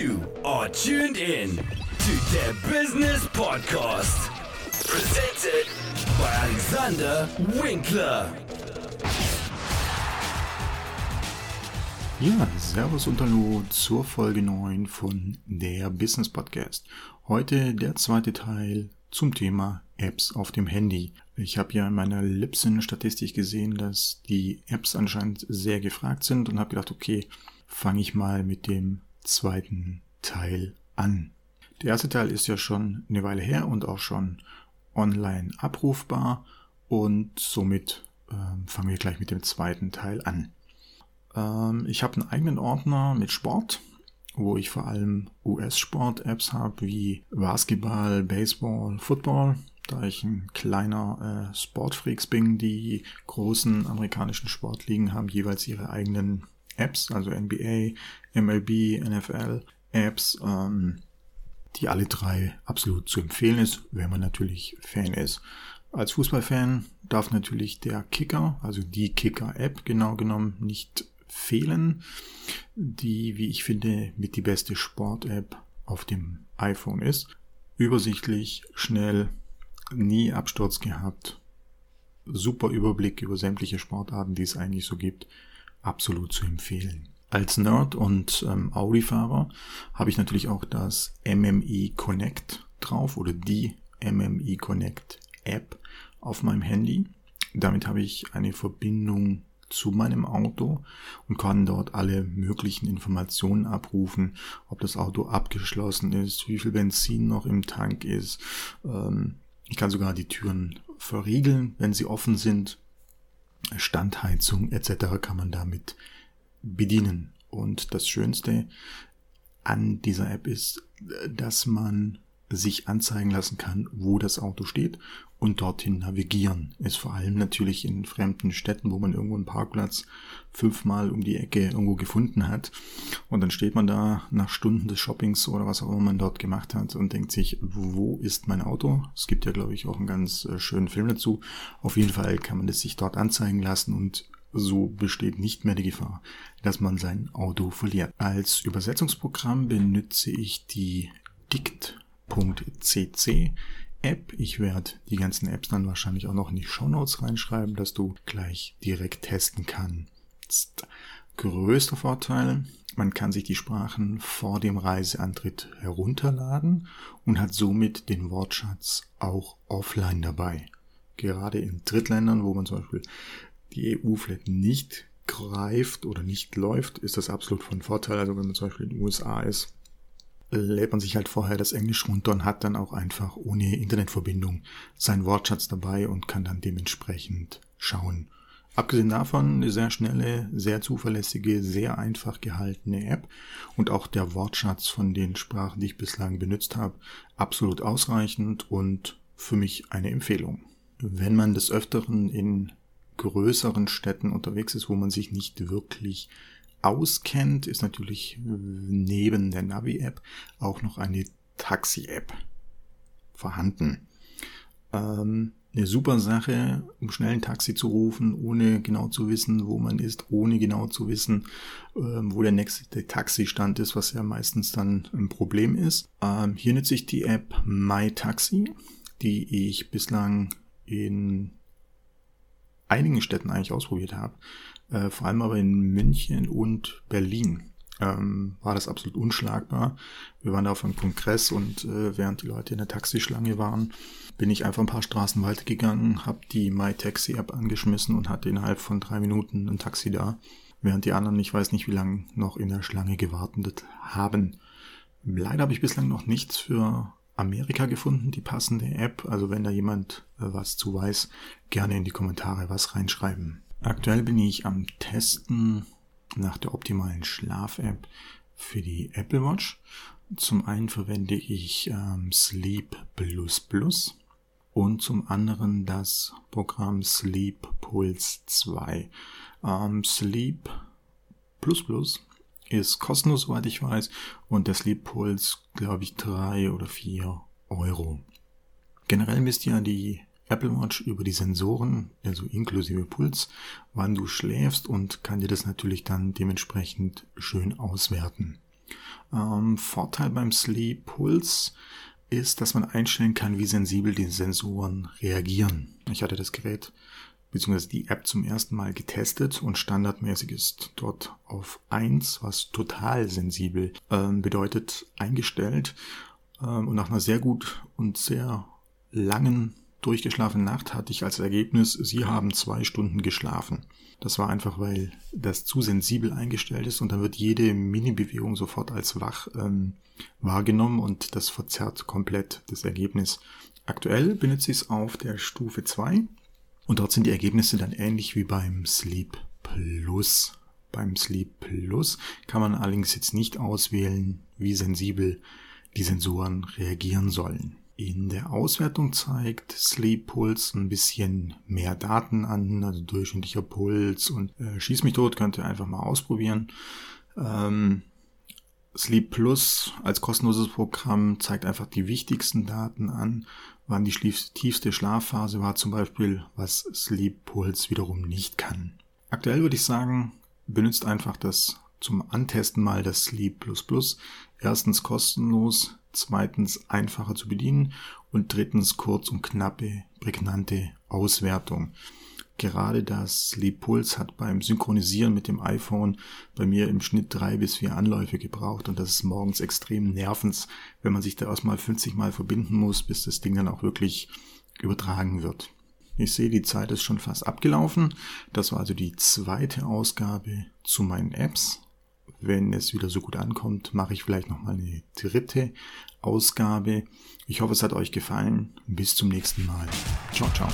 You are tuned in to the Business Podcast. Presented by Alexander Winkler. Ja, Servus und Hallo zur Folge 9 von der Business Podcast. Heute der zweite Teil zum Thema Apps auf dem Handy. Ich habe ja in meiner Libsyn-Statistik gesehen, dass die Apps anscheinend sehr gefragt sind und habe gedacht, okay, fange ich mal mit dem zweiten Teil an. Der erste Teil ist ja schon eine Weile her und auch schon online abrufbar und somit äh, fangen wir gleich mit dem zweiten Teil an. Ähm, ich habe einen eigenen Ordner mit Sport, wo ich vor allem US-Sport-Apps habe wie Basketball, Baseball, Football. Da ich ein kleiner äh, Sportfreaks bin, die großen amerikanischen Sportligen haben jeweils ihre eigenen Apps, also NBA, MLB, NFL, Apps, ähm, die alle drei absolut zu empfehlen ist, wenn man natürlich Fan ist. Als Fußballfan darf natürlich der Kicker, also die Kicker-App genau genommen, nicht fehlen, die, wie ich finde, mit die beste Sport-App auf dem iPhone ist. Übersichtlich, schnell, nie Absturz gehabt, super Überblick über sämtliche Sportarten, die es eigentlich so gibt, absolut zu empfehlen. Als Nerd und ähm, Audi-Fahrer habe ich natürlich auch das MMI Connect drauf oder die MMI Connect App auf meinem Handy. Damit habe ich eine Verbindung zu meinem Auto und kann dort alle möglichen Informationen abrufen, ob das Auto abgeschlossen ist, wie viel Benzin noch im Tank ist. Ähm, ich kann sogar die Türen verriegeln, wenn sie offen sind. Standheizung etc. kann man damit bedienen. Und das Schönste an dieser App ist, dass man sich anzeigen lassen kann, wo das Auto steht und dorthin navigieren. Ist vor allem natürlich in fremden Städten, wo man irgendwo einen Parkplatz fünfmal um die Ecke irgendwo gefunden hat. Und dann steht man da nach Stunden des Shoppings oder was auch immer man dort gemacht hat und denkt sich, wo ist mein Auto? Es gibt ja, glaube ich, auch einen ganz äh, schönen Film dazu. Auf jeden Fall kann man es sich dort anzeigen lassen und so besteht nicht mehr die Gefahr, dass man sein Auto verliert. Als Übersetzungsprogramm benutze ich die dict.cc App. Ich werde die ganzen Apps dann wahrscheinlich auch noch in die Show Notes reinschreiben, dass du gleich direkt testen kannst. Größter Vorteil, man kann sich die Sprachen vor dem Reiseantritt herunterladen und hat somit den Wortschatz auch offline dabei. Gerade in Drittländern, wo man zum Beispiel die EU vielleicht nicht greift oder nicht läuft, ist das absolut von Vorteil. Also wenn man zum Beispiel in den USA ist, lädt man sich halt vorher das Englisch runter und hat dann auch einfach ohne Internetverbindung seinen Wortschatz dabei und kann dann dementsprechend schauen. Abgesehen davon eine sehr schnelle, sehr zuverlässige, sehr einfach gehaltene App und auch der Wortschatz von den Sprachen, die ich bislang benutzt habe, absolut ausreichend und für mich eine Empfehlung. Wenn man des Öfteren in größeren Städten unterwegs ist, wo man sich nicht wirklich auskennt, ist natürlich neben der Navi-App auch noch eine Taxi-App vorhanden. Ähm, eine super Sache, um schnell ein Taxi zu rufen, ohne genau zu wissen, wo man ist, ohne genau zu wissen, ähm, wo der nächste Taxistand ist, was ja meistens dann ein Problem ist. Ähm, hier nutze ich die App MyTaxi, die ich bislang in einigen Städten eigentlich ausprobiert habe, äh, vor allem aber in München und Berlin ähm, war das absolut unschlagbar. Wir waren da auf einem Kongress und äh, während die Leute in der Taxischlange waren, bin ich einfach ein paar Straßen weitergegangen, habe die MyTaxi-App angeschmissen und hatte innerhalb von drei Minuten ein Taxi da, während die anderen, ich weiß nicht wie lange, noch in der Schlange gewartet haben. Leider habe ich bislang noch nichts für Amerika gefunden, die passende App. Also wenn da jemand äh, was zu weiß, gerne in die Kommentare was reinschreiben. Aktuell bin ich am Testen nach der optimalen Schlaf-App für die Apple Watch. Zum einen verwende ich ähm, Sleep Plus Plus und zum anderen das Programm Sleep Pulse 2. Ähm, Sleep Plus Plus ist kostenlos, soweit ich weiß, und der Sleep Pulse, glaube ich, drei oder vier Euro. Generell misst ja die Apple Watch über die Sensoren, also inklusive Puls, wann du schläfst und kann dir das natürlich dann dementsprechend schön auswerten. Ähm, Vorteil beim Sleep Pulse ist, dass man einstellen kann, wie sensibel die Sensoren reagieren. Ich hatte das Gerät bzw. die App zum ersten Mal getestet und standardmäßig ist dort auf 1, was total sensibel ähm, bedeutet, eingestellt. Ähm, und nach einer sehr gut und sehr langen durchgeschlafenen Nacht hatte ich als Ergebnis, Sie haben zwei Stunden geschlafen. Das war einfach, weil das zu sensibel eingestellt ist und dann wird jede Mini-Bewegung sofort als wach ähm, wahrgenommen und das verzerrt komplett das Ergebnis. Aktuell benutze ich es auf der Stufe 2 und dort sind die Ergebnisse dann ähnlich wie beim Sleep Plus. Beim Sleep Plus kann man allerdings jetzt nicht auswählen, wie sensibel die Sensoren reagieren sollen. In der Auswertung zeigt Sleep Pulse ein bisschen mehr Daten an, also durchschnittlicher Puls und äh, Schieß mich tot, könnt ihr einfach mal ausprobieren. Ähm, Sleep Plus als kostenloses Programm zeigt einfach die wichtigsten Daten an, wann die tiefste Schlafphase war zum Beispiel, was Sleep Pulse wiederum nicht kann. Aktuell würde ich sagen, benutzt einfach das zum Antesten mal das Sleep Plus Plus. Erstens kostenlos, zweitens einfacher zu bedienen und drittens kurz und knappe, prägnante Auswertung. Gerade das Sleep Pulse hat beim Synchronisieren mit dem iPhone bei mir im Schnitt drei bis vier Anläufe gebraucht und das ist morgens extrem nervend, wenn man sich da erstmal 50 Mal verbinden muss, bis das Ding dann auch wirklich übertragen wird. Ich sehe, die Zeit ist schon fast abgelaufen. Das war also die zweite Ausgabe zu meinen Apps wenn es wieder so gut ankommt, mache ich vielleicht nochmal eine dritte Ausgabe. Ich hoffe, es hat euch gefallen. Bis zum nächsten Mal. Ciao, ciao.